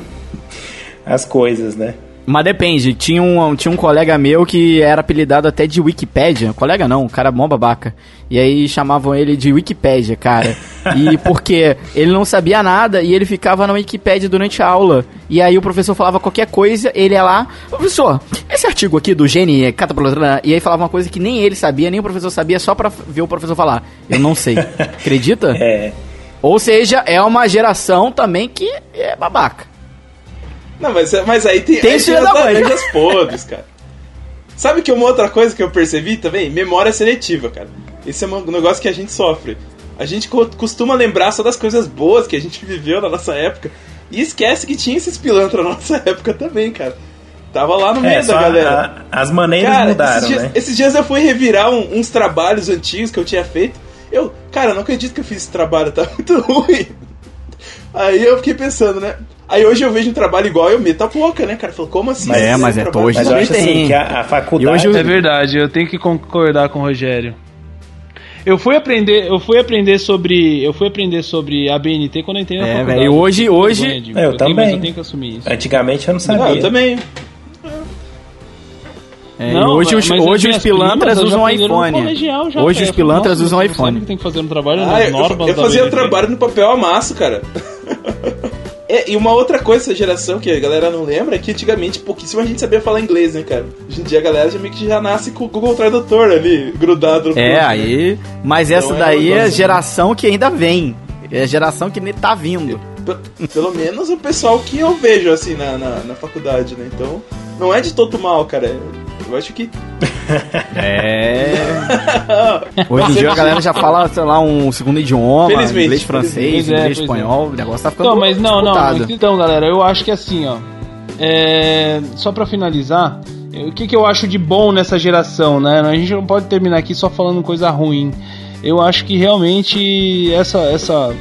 as coisas, né? Mas depende, tinha um, tinha um colega meu que era apelidado até de Wikipédia. Colega não, um cara mó babaca. E aí chamavam ele de Wikipédia, cara. E porque ele não sabia nada e ele ficava na Wikipédia durante a aula. E aí o professor falava qualquer coisa, ele ia lá, professor, esse artigo aqui do gene é cataplana", e aí falava uma coisa que nem ele sabia, nem o professor sabia, só pra ver o professor falar. Eu não sei. Acredita? É, Ou seja, é uma geração também que é babaca. Não, mas, mas aí tem, Tem aí filha as laranjas podres, cara. Sabe que uma outra coisa que eu percebi também? Memória seletiva, cara. Esse é um negócio que a gente sofre. A gente co- costuma lembrar só das coisas boas que a gente viveu na nossa época e esquece que tinha esses pilantras na nossa época também, cara. Tava lá no meio é da galera. a- as maneiras Cara, mudaram, esses, dias, né? esses dias eu fui revirar um- uns trabalhos antigos que eu tinha feito. Eu, cara, não acredito que eu fiz esse trabalho, tá muito ruim. Aí eu fiquei pensando, né? Aí hoje eu vejo um trabalho igual e eu meto a boca, né, cara? Falou, como assim? Mas é, fez mas um é trabalho hoje Mas eu acho tem. assim que a, a faculdade. E hoje eu- É verdade, eu tenho que concordar com o Rogério. Eu fui aprender, eu fui aprender sobre, eu fui aprender sobre a BNT quando eu entrei na É, faculdade. velho, hoje- hoje- vergonha de- Eu tenho- também. mas eu tenho que assumir isso. Antigamente eu não sabia. Ah, eu também. É, Não, hoje os, mas as hoje os pilantras usam iPhone. já, hoje cara. os pilantras usam não iPhone. que tem que fazer no trabalho Ah, nas eu, normas eu fazia trabalho no papel amasso, cara. É, e uma outra coisa dessa geração que a galera não lembra é que antigamente pouquíssima gente sabia falar inglês, né, cara? Hoje em dia a galera já meio que já nasce com o Google Tradutor ali, grudado no É, pulso, né? aí. Mas Então essa é daí é a geração que ainda vem. É a geração que nem tá vindo. Pelo menos o pessoal que eu vejo, assim, na, na, na faculdade, né? Então, não é de todo mal, cara. Eu acho que. É. Hoje em dia a galera já fala, sei lá, um segundo idioma, Felizmente, inglês, francês, felizmente. É, inglês, pois espanhol. O negócio tá ficando. Não, mas não, não. disputado. mas Então, galera, eu acho que assim, ó. é, Só pra finalizar, o que, que eu acho de bom nessa geração, né? A gente não pode terminar aqui só falando coisa ruim. Eu acho que realmente essa, essa,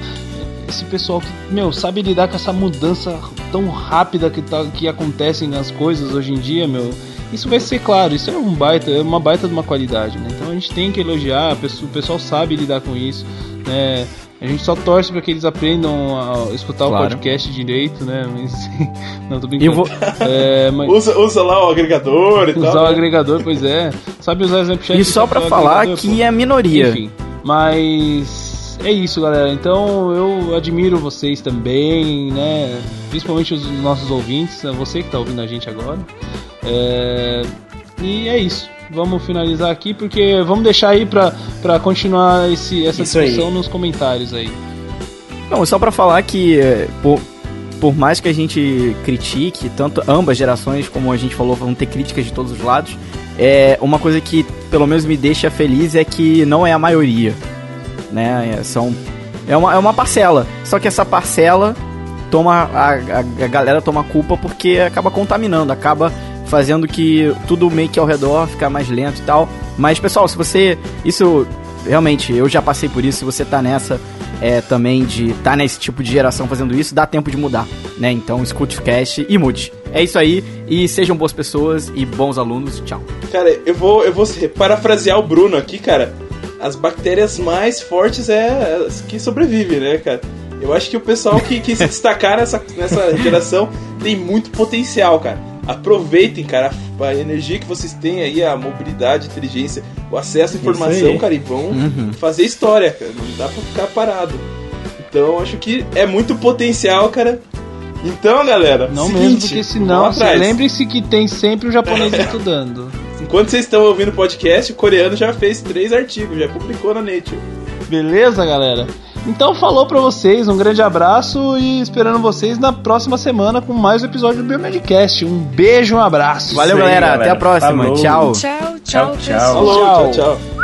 esse pessoal que, meu, sabe lidar com essa mudança tão rápida que, tá, que acontecem nas coisas hoje em dia, meu. Isso vai ser claro, isso é um baita, é uma baita de uma qualidade, né? Então a gente tem que elogiar, a pessoa- o pessoal sabe lidar com isso, né? A gente só torce para que eles aprendam a escutar Claro. o podcast direito, né? Mas, não, tô brincando. Eu vou- É, mas Usa, usa lá o agregador e usar tal. o né? agregador, pois é. Sabe usar o Snapchat? E só o falar que pô. é minoria. Enfim, mas é isso, galera. Então eu admiro vocês também, né? Principalmente os nossos ouvintes, você que tá ouvindo a gente agora. É, E é isso. vamos finalizar aqui, porque vamos deixar aí pra continuar esse, essa Isso aí. discussão nos comentários aí. Não, só pra falar que eh, por, por mais que a gente critique, tanto ambas gerações, como a gente falou, vão ter críticas de todos os lados, é uma coisa que pelo menos me deixa feliz é que não é a maioria, né? É, são é uma, é uma parcela. Só que essa parcela toma a, a, a galera toma culpa porque acaba contaminando, acaba fazendo que tudo meio que ao redor fica mais lento e tal. Mas pessoal, se você isso realmente eu já passei por isso, se você tá nessa é, também de tá nesse tipo de geração fazendo isso, dá tempo de mudar, né? Então escute o cast e mude. É isso aí e sejam boas pessoas e bons alunos. Tchau. Cara, eu vou, eu vou parafrasear o Bruno aqui, cara. As bactérias mais fortes é as que sobrevivem, né, cara? Eu acho que o pessoal que, que se destacar nessa, nessa geração tem muito potencial, cara. Aproveitem, cara, a, energia que vocês têm aí, a mobilidade, a inteligência, o acesso à informação, cara, e vão Uhum. fazer história, cara. Não dá pra ficar parado. Então, acho que é muito potencial, cara. Então, galera, Não seguinte, mesmo, porque senão, atrás. lembre-se que tem sempre o japonês estudando. Enquanto vocês estão ouvindo o podcast, o coreano já fez três artigos, já publicou na Nature. Beleza, galera? Então falou pra vocês, um grande abraço e esperando vocês na próxima semana com mais um episódio do Biomedcast. Um beijo, um abraço. Valeu, galera. Até a próxima. Falou. Tchau. Tchau, tchau, Tchau. tchau. tchau.